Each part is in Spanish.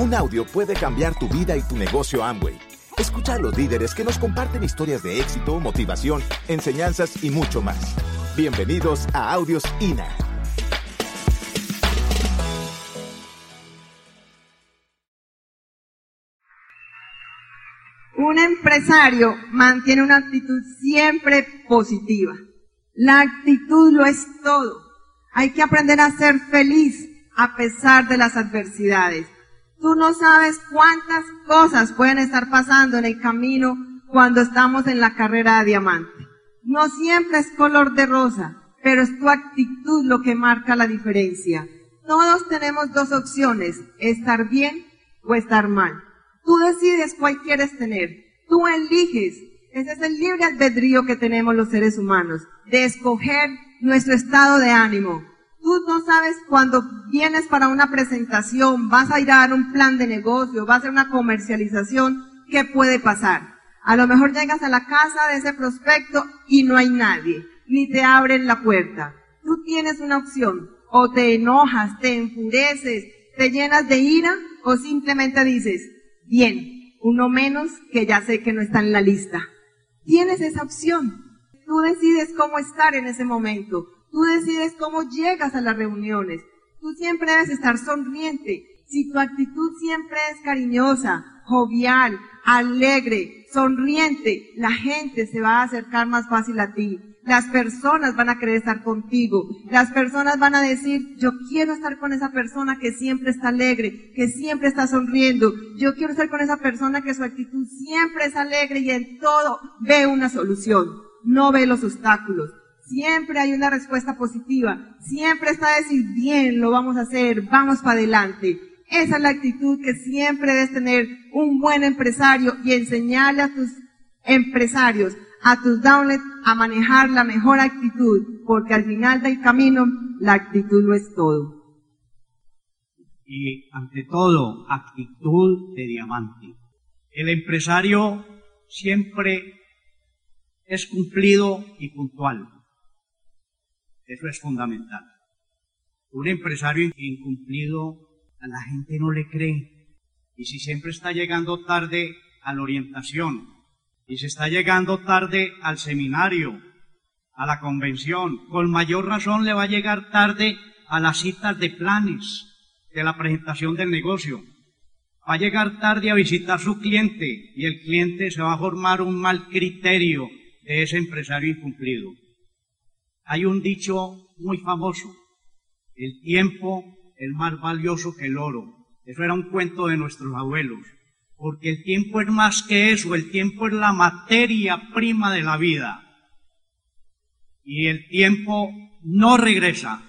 Un audio puede cambiar tu vida y tu negocio Amway. Escucha a los líderes que nos comparten historias de éxito, motivación, enseñanzas y mucho más. Bienvenidos a Audios INA. Un empresario mantiene una actitud siempre positiva. La actitud lo es todo. Hay que aprender a ser feliz a pesar de las adversidades. Tú no sabes cuántas cosas pueden estar pasando en el camino cuando estamos en la carrera de diamante. No siempre es color de rosa, pero es tu actitud lo que marca la diferencia. Todos tenemos dos opciones, estar bien o estar mal. Tú decides cuál quieres tener. Tú eliges. Ese es el libre albedrío que tenemos los seres humanos, de escoger nuestro estado de ánimo. Tú no sabes cuando vienes para una presentación, vas a ir a dar un plan de negocio, vas a hacer una comercialización, ¿qué puede pasar? A lo mejor llegas a la casa de ese prospecto y no hay nadie, ni te abren la puerta. Tú tienes una opción, o te enojas, te enfureces, te llenas de ira, o simplemente dices, bien, uno menos que ya sé que no está en la lista. Tienes esa opción. Tú decides cómo estar en ese momento. Tú decides cómo llegas a las reuniones. Tú siempre debes estar sonriente. Si tu actitud siempre es cariñosa, jovial, alegre, sonriente, la gente se va a acercar más fácil a ti. Las personas van a querer estar contigo. Las personas van a decir, yo quiero estar con esa persona que siempre está alegre, que siempre está sonriendo. Yo quiero estar con esa persona que su actitud siempre es alegre y en todo ve una solución. No ve los obstáculos. Siempre hay una respuesta positiva. Siempre está decir, bien, lo vamos a hacer, vamos para adelante. Esa es la actitud que siempre debes tener un buen empresario y enseñarle a tus empresarios, a tus downlets, a manejar la mejor actitud, porque al final del camino la actitud lo es todo. Y ante todo, actitud de diamante. El empresario siempre es cumplido y puntual. Eso es fundamental. Un empresario incumplido a la gente no le cree. Y si siempre está llegando tarde a la orientación, y si está llegando tarde al seminario, a la convención, con mayor razón le va a llegar tarde a las citas de planes, de la presentación del negocio. Va a llegar tarde a visitar su cliente y el cliente se va a formar un mal criterio de ese empresario incumplido. Hay un dicho muy famoso, el tiempo es más valioso que el oro. Eso era un cuento de nuestros abuelos, porque el tiempo es más que eso, el tiempo es la materia prima de la vida. Y el tiempo no regresa.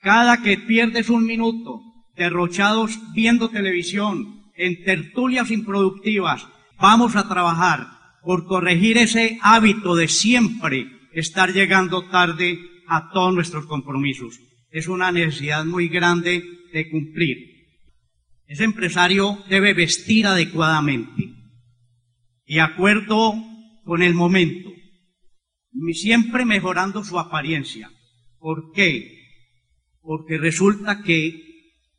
Cada que pierdes un minuto derrochados viendo televisión, en tertulias improductivas, vamos a trabajar por corregir ese hábito de siempre estar llegando tarde a todos nuestros compromisos. Es una necesidad muy grande de cumplir. Ese empresario debe vestir adecuadamente, de acuerdo con el momento, siempre mejorando su apariencia. ¿Por qué? Porque resulta que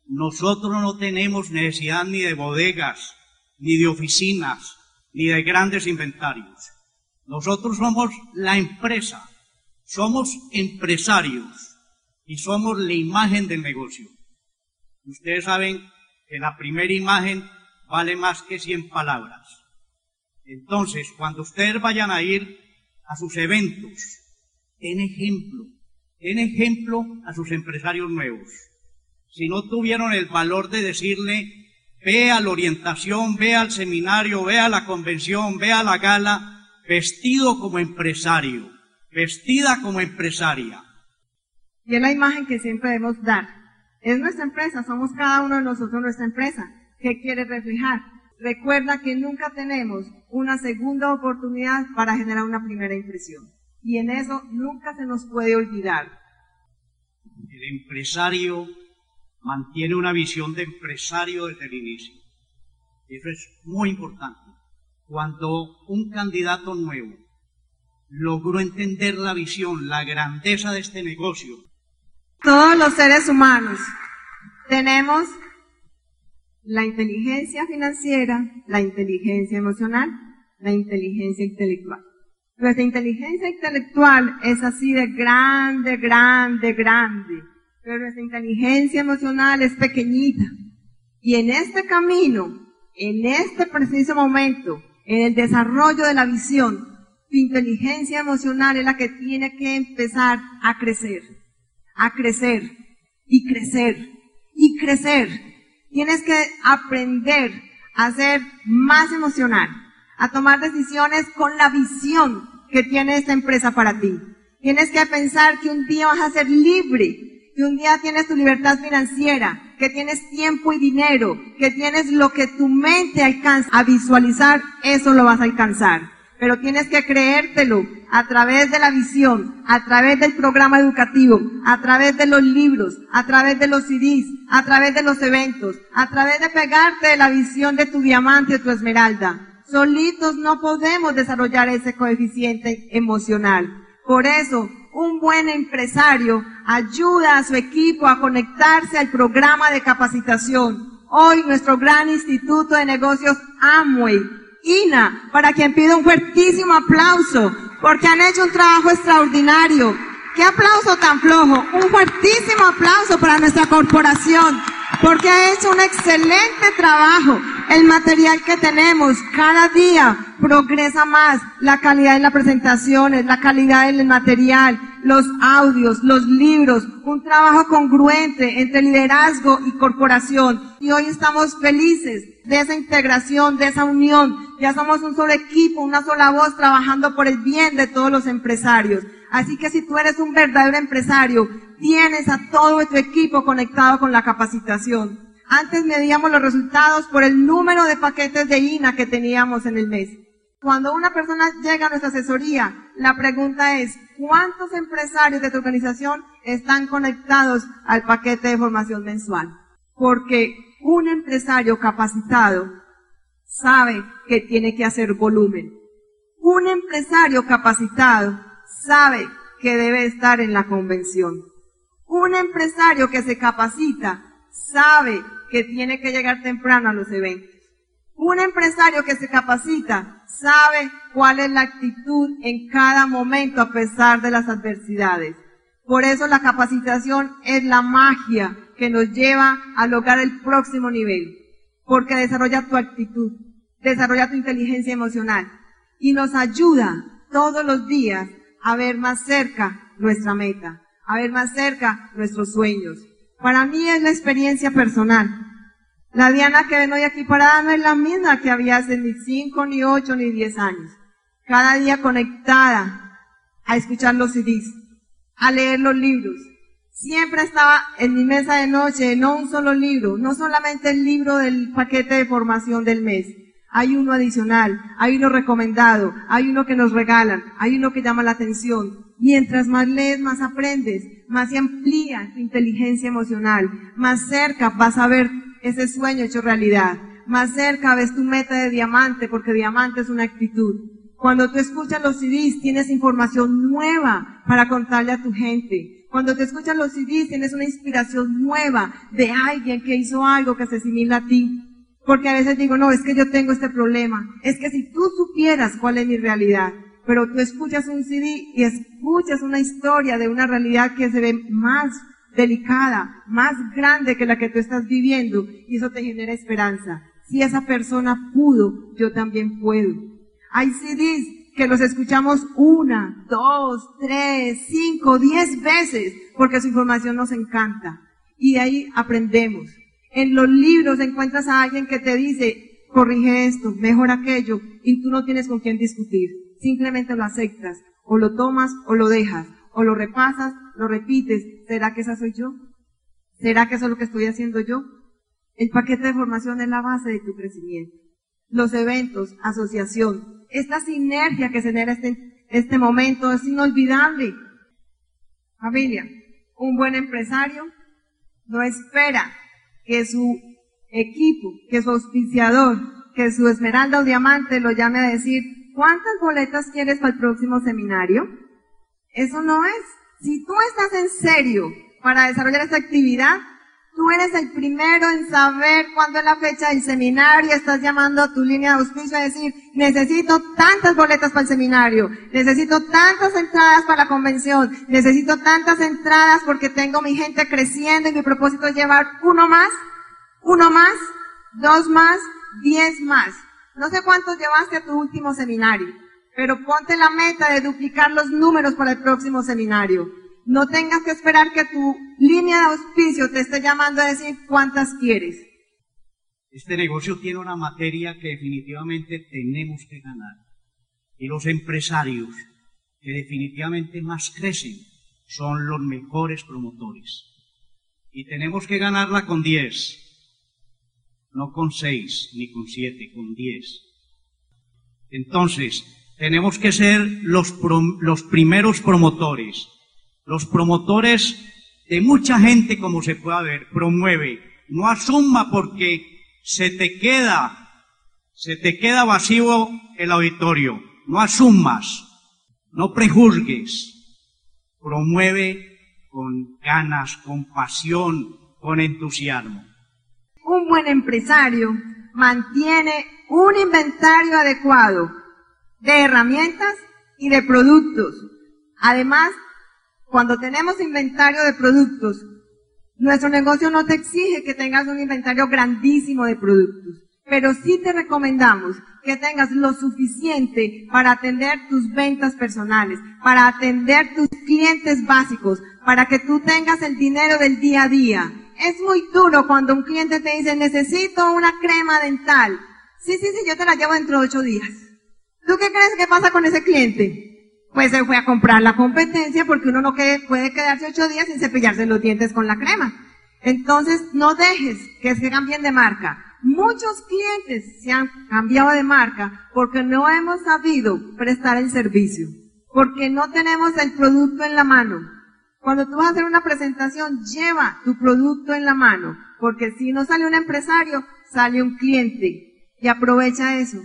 nosotros no tenemos necesidad ni de bodegas, ni de oficinas, ni de grandes inventarios. Nosotros somos la empresa, somos empresarios y somos la imagen del negocio. Ustedes saben que la primera imagen vale más que 100 palabras. Entonces, cuando ustedes vayan a ir a sus eventos, den ejemplo, den ejemplo a sus empresarios nuevos. Si no tuvieron el valor de decirle, ve a la orientación, ve al seminario, ve a la convención, ve a la gala, vestido como empresario, vestida como empresaria. Y es la imagen que siempre debemos dar. Es nuestra empresa, somos cada uno de nosotros nuestra empresa. ¿Qué quiere reflejar? Recuerda que nunca tenemos una segunda oportunidad para generar una primera impresión. Y en eso nunca se nos puede olvidar. El empresario mantiene una visión de empresario desde el inicio. Eso es muy importante cuando un candidato nuevo logró entender la visión, la grandeza de este negocio. Todos los seres humanos tenemos la inteligencia financiera, la inteligencia emocional, la inteligencia intelectual. Nuestra inteligencia intelectual es así de grande, grande, grande, pero nuestra inteligencia emocional es pequeñita. Y en este camino, en este preciso momento, en el desarrollo de la visión, tu inteligencia emocional es la que tiene que empezar a crecer, a crecer y crecer y crecer. Tienes que aprender a ser más emocional, a tomar decisiones con la visión que tiene esta empresa para ti. Tienes que pensar que un día vas a ser libre, que un día tienes tu libertad financiera, que tienes tiempo y dinero, que tienes lo que tu mente alcanza a visualizar, eso lo vas a alcanzar. Pero tienes que creértelo a través de la visión, a través del programa educativo, a través de los libros, a través de los CDs, a través de los eventos, a través de pegarte de la visión de tu diamante o tu esmeralda. Solitos no podemos desarrollar ese coeficiente emocional. Por eso, un buen empresario ayuda a su equipo a conectarse al programa de capacitación. Hoy nuestro gran instituto de negocios Amway, INA, para quien pido un fuertísimo aplauso, porque han hecho un trabajo extraordinario. ¡Qué aplauso tan flojo! Un fuertísimo aplauso para nuestra corporación porque ha hecho un excelente trabajo. El material que tenemos cada día progresa más, la calidad en las presentaciones, la calidad en el material, los audios, los libros, un trabajo congruente entre liderazgo y corporación. Y hoy estamos felices de esa integración, de esa unión. Ya somos un solo equipo, una sola voz trabajando por el bien de todos los empresarios. Así que si tú eres un verdadero empresario, tienes a todo tu equipo conectado con la capacitación. Antes medíamos los resultados por el número de paquetes de INA que teníamos en el mes. Cuando una persona llega a nuestra asesoría, la pregunta es, ¿cuántos empresarios de tu organización están conectados al paquete de formación mensual? Porque un empresario capacitado sabe que tiene que hacer volumen. Un empresario capacitado sabe que debe estar en la convención. Un empresario que se capacita sabe que tiene que llegar temprano a los eventos. Un empresario que se capacita sabe cuál es la actitud en cada momento a pesar de las adversidades. Por eso la capacitación es la magia que nos lleva a lograr el próximo nivel. Porque desarrolla tu actitud, desarrolla tu inteligencia emocional y nos ayuda todos los días a ver más cerca nuestra meta a ver más cerca nuestros sueños. Para mí es la experiencia personal. La Diana que ven hoy aquí parada no es la misma que había hace ni cinco, ni ocho, ni diez años. Cada día conectada a escuchar los CDs, a leer los libros. Siempre estaba en mi mesa de noche, no un solo libro, no solamente el libro del paquete de formación del mes. Hay uno adicional, hay uno recomendado, hay uno que nos regalan, hay uno que llama la atención, Mientras más lees, más aprendes, más se amplía tu inteligencia emocional, más cerca vas a ver ese sueño hecho realidad, más cerca ves tu meta de diamante, porque diamante es una actitud. Cuando tú escuchas los CDs, tienes información nueva para contarle a tu gente. Cuando te escuchas los CDs, tienes una inspiración nueva de alguien que hizo algo que se asimila a ti. Porque a veces digo, no, es que yo tengo este problema. Es que si tú supieras cuál es mi realidad, pero tú escuchas un CD y escuchas una historia de una realidad que se ve más delicada, más grande que la que tú estás viviendo y eso te genera esperanza. Si esa persona pudo, yo también puedo. Hay CDs que los escuchamos una, dos, tres, cinco, diez veces porque su información nos encanta y de ahí aprendemos. En los libros encuentras a alguien que te dice, corrige esto, mejor aquello y tú no tienes con quién discutir simplemente lo aceptas, o lo tomas o lo dejas, o lo repasas, lo repites. ¿Será que esa soy yo? ¿Será que eso es lo que estoy haciendo yo? El paquete de formación es la base de tu crecimiento. Los eventos, asociación, esta sinergia que se genera este, este momento es inolvidable. Familia, un buen empresario no espera que su equipo, que su auspiciador, que su esmeralda o diamante lo llame a decir, ¿cuántas boletas quieres para el próximo seminario? Eso no es. Si tú estás en serio para desarrollar esta actividad, Tú eres el primero en saber cuándo es la fecha del seminario, estás llamando a tu línea de auspicio a decir, necesito tantas boletas para el seminario, necesito tantas entradas para la convención, necesito tantas entradas porque tengo mi gente creciendo y mi propósito es llevar uno más, uno más, dos más, diez más. No sé cuántos llevaste a tu último seminario, pero ponte la meta de duplicar los números para el próximo seminario. No tengas que esperar que tu línea de auspicio te esté llamando a decir cuántas quieres. Este negocio tiene una materia que definitivamente tenemos que ganar. Y los empresarios que definitivamente más crecen son los mejores promotores. Y tenemos que ganarla con 10, no con 6 ni con 7, con 10. Entonces, tenemos que ser los, los primeros promotores los promotores de mucha gente, como se puede ver, promueve. No asuma porque se te queda, se te queda vacío el auditorio. No asumas, no prejuzgues. Promueve con ganas, con pasión, con entusiasmo. Un buen empresario mantiene un inventario adecuado de herramientas y de productos. Además, cuando tenemos inventario de productos, nuestro negocio no te exige que tengas un inventario grandísimo de productos, pero sí te recomendamos que tengas lo suficiente para atender tus ventas personales, para atender tus clientes básicos, para que tú tengas el dinero del día a día. Es muy duro cuando un cliente te dice, necesito una crema dental. Sí, sí, sí, yo te la llevo dentro de ocho días. ¿Tú qué crees que pasa con ese cliente? pues se fue a comprar la competencia porque uno no puede quedarse ocho días sin cepillarse los dientes con la crema. Entonces, no dejes que se cambien de marca. Muchos clientes se han cambiado de marca porque no hemos sabido prestar el servicio, porque no tenemos el producto en la mano. Cuando tú vas a hacer una presentación, lleva tu producto en la mano, porque si no sale un empresario, sale un cliente y aprovecha eso.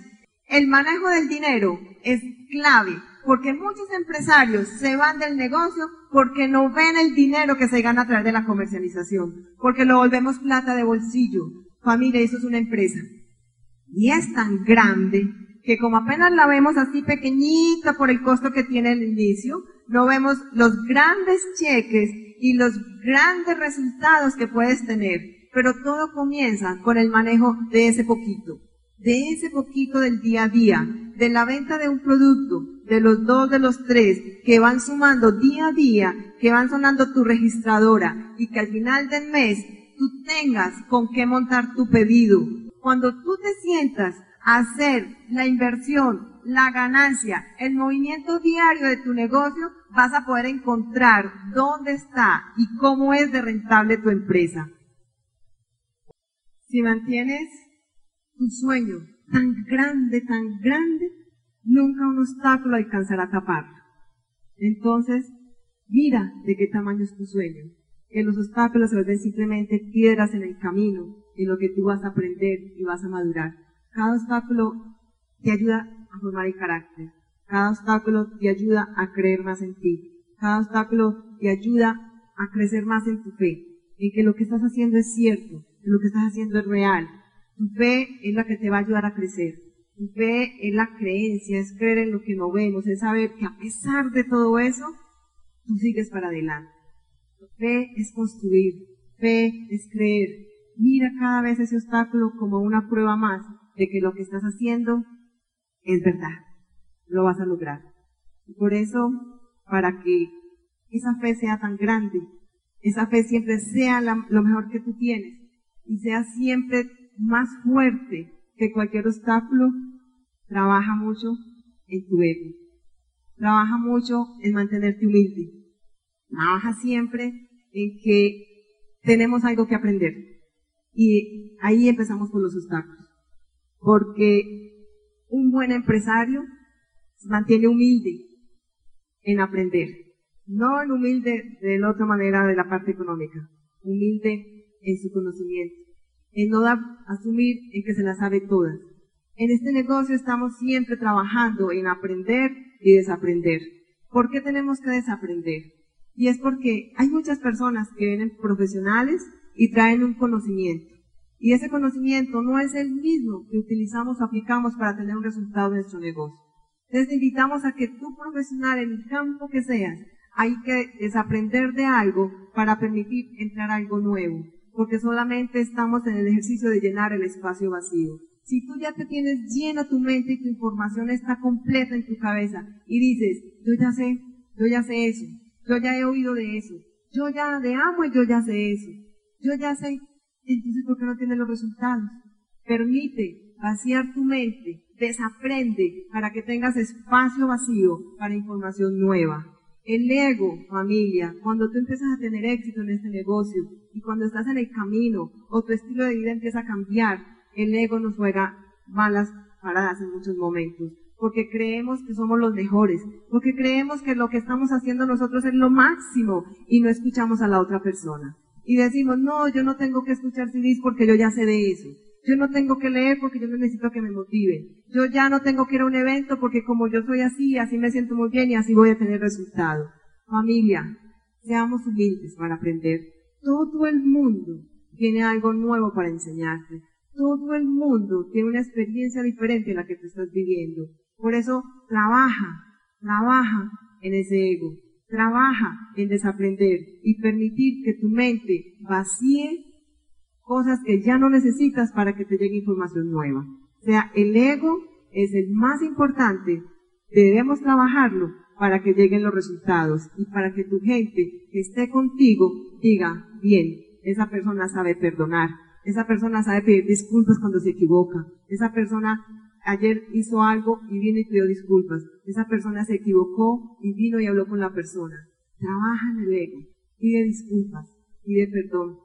El manejo del dinero es clave porque muchos empresarios se van del negocio porque no ven el dinero que se gana a través de la comercialización, porque lo volvemos plata de bolsillo. Familia, eso es una empresa. Y es tan grande que como apenas la vemos así pequeñita por el costo que tiene el inicio, no vemos los grandes cheques y los grandes resultados que puedes tener. Pero todo comienza con el manejo de ese poquito, de ese poquito del día a día, de la venta de un producto, de los dos, de los tres, que van sumando día a día, que van sonando tu registradora y que al final del mes tú tengas con qué montar tu pedido. Cuando tú te sientas a hacer la inversión, la ganancia, el movimiento diario de tu negocio, vas a poder encontrar dónde está y cómo es de rentable tu empresa. Si mantienes tu sueño tan grande, tan grande, nunca un obstáculo alcanzará a taparlo. Entonces, mira de qué tamaño es tu sueño, que los obstáculos se vuelven simplemente piedras en el camino, en lo que tú vas a aprender y vas a madurar. Cada obstáculo te ayuda a formar el carácter. Cada obstáculo te ayuda a creer más en ti. Cada obstáculo te ayuda a crecer más en tu fe, en que lo que estás haciendo es cierto, en lo que estás haciendo es real. Tu fe es la que te va a ayudar a crecer. Fe es la creencia, es creer en lo que no vemos, es saber que a pesar de todo eso, tú sigues para adelante. Fe es construir, fe es creer. Mira cada vez ese obstáculo como una prueba más de que lo que estás haciendo es verdad. Lo vas a lograr. Y por eso, para que esa fe sea tan grande, esa fe siempre sea lo mejor que tú tienes y sea siempre más fuerte que cualquier obstáculo, trabaja mucho en tu ego. Trabaja mucho en mantenerte humilde. Trabaja siempre en que tenemos algo que aprender. Y ahí empezamos con los obstáculos. Porque un buen empresario mantiene humilde en aprender. No en humilde de la otra manera de la parte económica. Humilde en su conocimiento. En no asumir en que se la sabe todas en este negocio estamos siempre trabajando en aprender y desaprender. ¿Por qué tenemos que desaprender? Y es porque hay muchas personas que vienen profesionales y traen un conocimiento. Y ese conocimiento no es el mismo que utilizamos o aplicamos para tener un resultado de nuestro negocio. Entonces te invitamos a que tú profesional en el campo que seas, hay que desaprender de algo para permitir entrar algo nuevo, porque solamente estamos en el ejercicio de llenar el espacio vacío. Si tú ya te tienes llena tu mente y tu información está completa en tu cabeza y dices, yo ya sé, yo ya sé eso, yo ya he oído de eso, yo ya de amo y yo ya sé eso, yo ya sé, entonces ¿por qué no tienes los resultados? Permite vaciar tu mente, desaprende para que tengas espacio vacío para información nueva. El ego, familia, cuando tú empiezas a tener éxito en este negocio y cuando estás en el camino o tu estilo de vida empieza a cambiar, el ego nos juega malas paradas en muchos momentos, porque creemos que somos los mejores, porque creemos que lo que estamos haciendo nosotros es lo máximo y no escuchamos a la otra persona. Y decimos, no, yo no tengo que escuchar CDs porque yo ya sé de eso. Yo no tengo que leer porque yo no necesito que me motive. Yo ya no tengo que ir a un evento porque como yo soy así, así me siento muy bien y así voy a tener resultado. Familia, seamos humildes para aprender. Todo el mundo tiene algo nuevo para enseñarte. Todo el mundo tiene una experiencia diferente en la que tú estás viviendo. Por eso, trabaja, trabaja en ese ego. Trabaja en desaprender y permitir que tu mente vacíe cosas que ya no necesitas para que te llegue información nueva. O sea, el ego es el más importante. Debemos trabajarlo para que lleguen los resultados y para que tu gente que esté contigo diga, bien, esa persona sabe perdonar, esa persona sabe pedir disculpas cuando se equivoca. Esa persona ayer hizo algo y vino y pidió disculpas. Esa persona se equivocó y vino y habló con la persona. Trabaja en el ego. Pide disculpas. Pide perdón.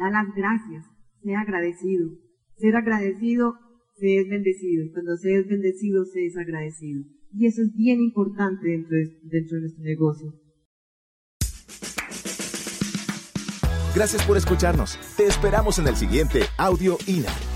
Da las gracias. Sea agradecido. Ser agradecido se es bendecido. Cuando se es bendecido se es agradecido. Y eso es bien importante dentro de, dentro de nuestro negocio. Gracias por escucharnos. Te esperamos en el siguiente Audio INA.